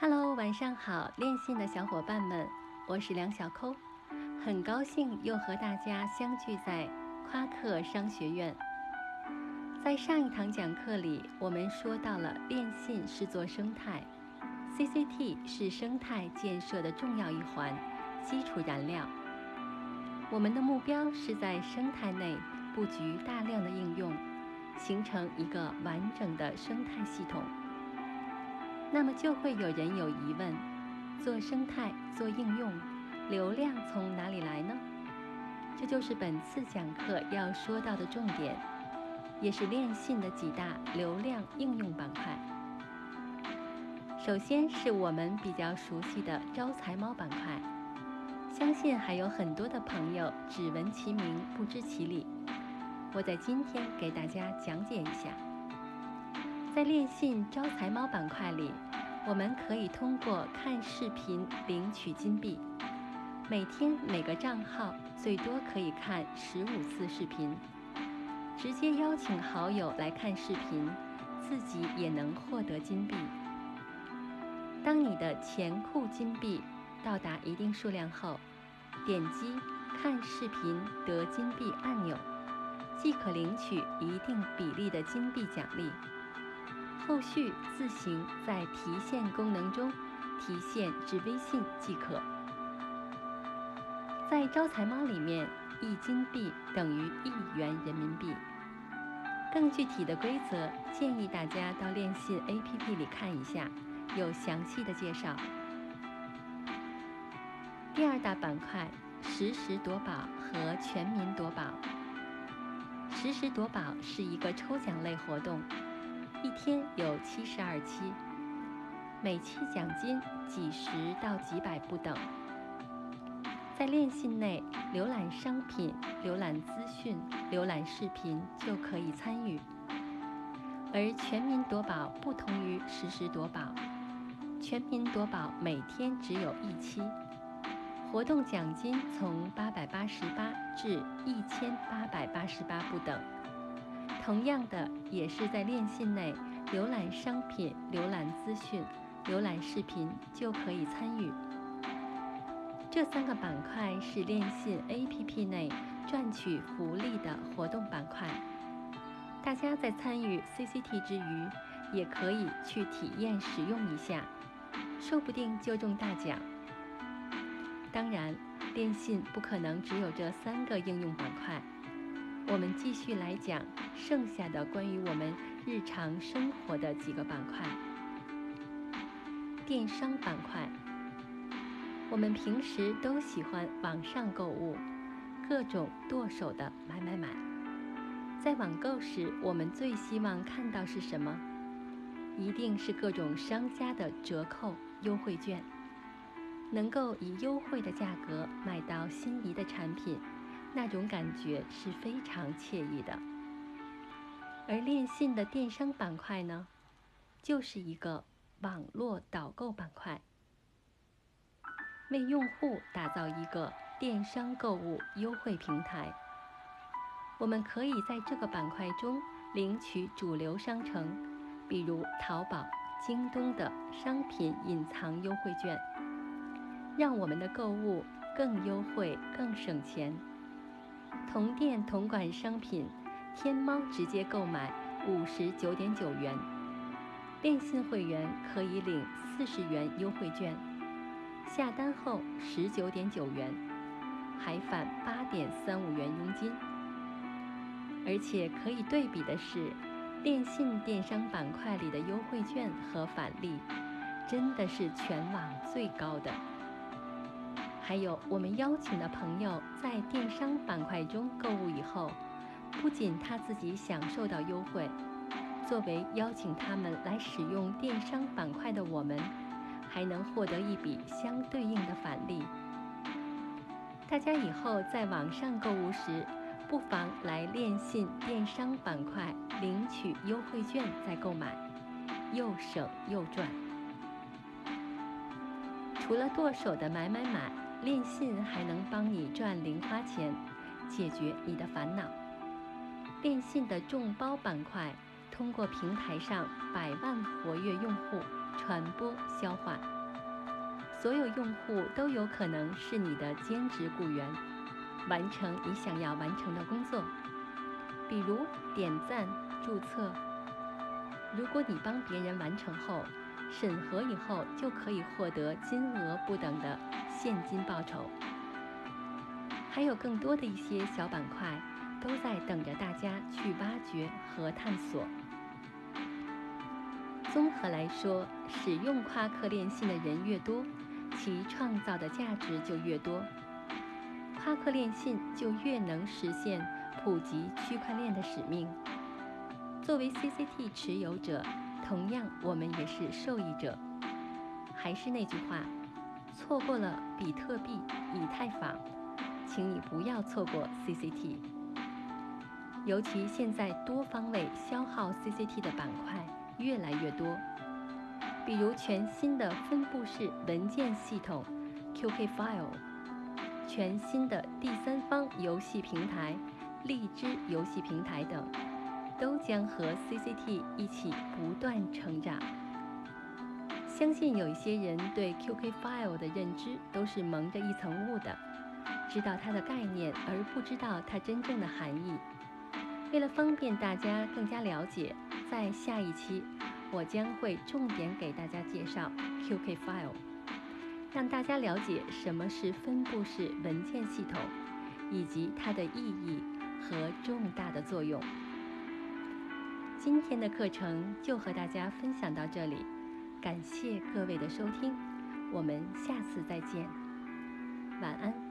Hello，晚上好，练信的小伙伴们，我是梁小抠，很高兴又和大家相聚在夸克商学院。在上一堂讲课里，我们说到了练信是做生态，CCT 是生态建设的重要一环，基础燃料。我们的目标是在生态内布局大量的应用，形成一个完整的生态系统。那么就会有人有疑问：做生态、做应用，流量从哪里来呢？这就是本次讲课要说到的重点，也是链信的几大流量应用板块。首先是我们比较熟悉的招财猫板块，相信还有很多的朋友只闻其名不知其理。我在今天给大家讲解一下。在链信招财猫板块里，我们可以通过看视频领取金币。每天每个账号最多可以看十五次视频，直接邀请好友来看视频，自己也能获得金币。当你的钱库金币到达一定数量后，点击看视频得金币按钮，即可领取一定比例的金币奖励。后续自行在提现功能中提现至微信即可。在招财猫里面，一金币等于一元人民币。更具体的规则，建议大家到链信 APP 里看一下，有详细的介绍。第二大板块：实时夺宝和全民夺宝。实时夺宝是一个抽奖类活动。一天有七十二期，每期奖金几十到几百不等。在链信内浏览商品、浏览资讯、浏览视频就可以参与。而全民夺宝不同于实时夺宝，全民夺宝每天只有一期，活动奖金从八百八十八至一千八百八十八不等。同样的，也是在链信内浏览商品、浏览资讯、浏览视频就可以参与。这三个板块是链信 APP 内赚取福利的活动板块。大家在参与 CCT 之余，也可以去体验使用一下，说不定就中大奖。当然，电信不可能只有这三个应用板块。我们继续来讲剩下的关于我们日常生活的几个板块。电商板块，我们平时都喜欢网上购物，各种剁手的买买买。在网购时，我们最希望看到是什么？一定是各种商家的折扣优惠券，能够以优惠的价格买到心仪的产品。那种感觉是非常惬意的。而链信的电商板块呢，就是一个网络导购板块，为用户打造一个电商购物优惠平台。我们可以在这个板块中领取主流商城，比如淘宝、京东的商品隐藏优惠券，让我们的购物更优惠、更省钱。同店同款商品，天猫直接购买五十九点九元，电信会员可以领四十元优惠券，下单后十九点九元，还返八点三五元佣金。而且可以对比的是，电信电商板块里的优惠券和返利，真的是全网最高的。还有，我们邀请的朋友在电商板块中购物以后，不仅他自己享受到优惠，作为邀请他们来使用电商板块的我们，还能获得一笔相对应的返利。大家以后在网上购物时，不妨来链信电商板块领取优惠券再购买，又省又赚。除了剁手的买买买。链信还能帮你赚零花钱，解决你的烦恼。链信的众包板块，通过平台上百万活跃用户，传播、消化。所有用户都有可能是你的兼职雇员，完成你想要完成的工作，比如点赞、注册。如果你帮别人完成后，审核以后就可以获得金额不等的现金报酬。还有更多的一些小板块都在等着大家去挖掘和探索。综合来说，使用夸克链信的人越多，其创造的价值就越多，夸克链信就越能实现普及区块链的使命。作为 CCT 持有者，同样我们也是受益者。还是那句话，错过了比特币、以太坊，请你不要错过 CCT。尤其现在多方位消耗 CCT 的板块越来越多。比如全新的分布式文件系统 QK File，全新的第三方游戏平台荔枝游戏平台等，都将和 CCT 一起不断成长。相信有一些人对 QK File 的认知都是蒙着一层雾的，知道它的概念而不知道它真正的含义。为了方便大家更加了解，在下一期。我将会重点给大家介绍 QK File，让大家了解什么是分布式文件系统，以及它的意义和重大的作用。今天的课程就和大家分享到这里，感谢各位的收听，我们下次再见，晚安。